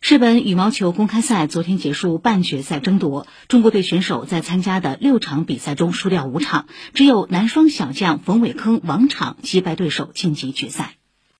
日本羽毛球公开赛昨天结束半决赛争夺。中国队选手在参加的六场比赛中输掉五场只有男双小将冯伟铿王昶击败对手晋级决赛。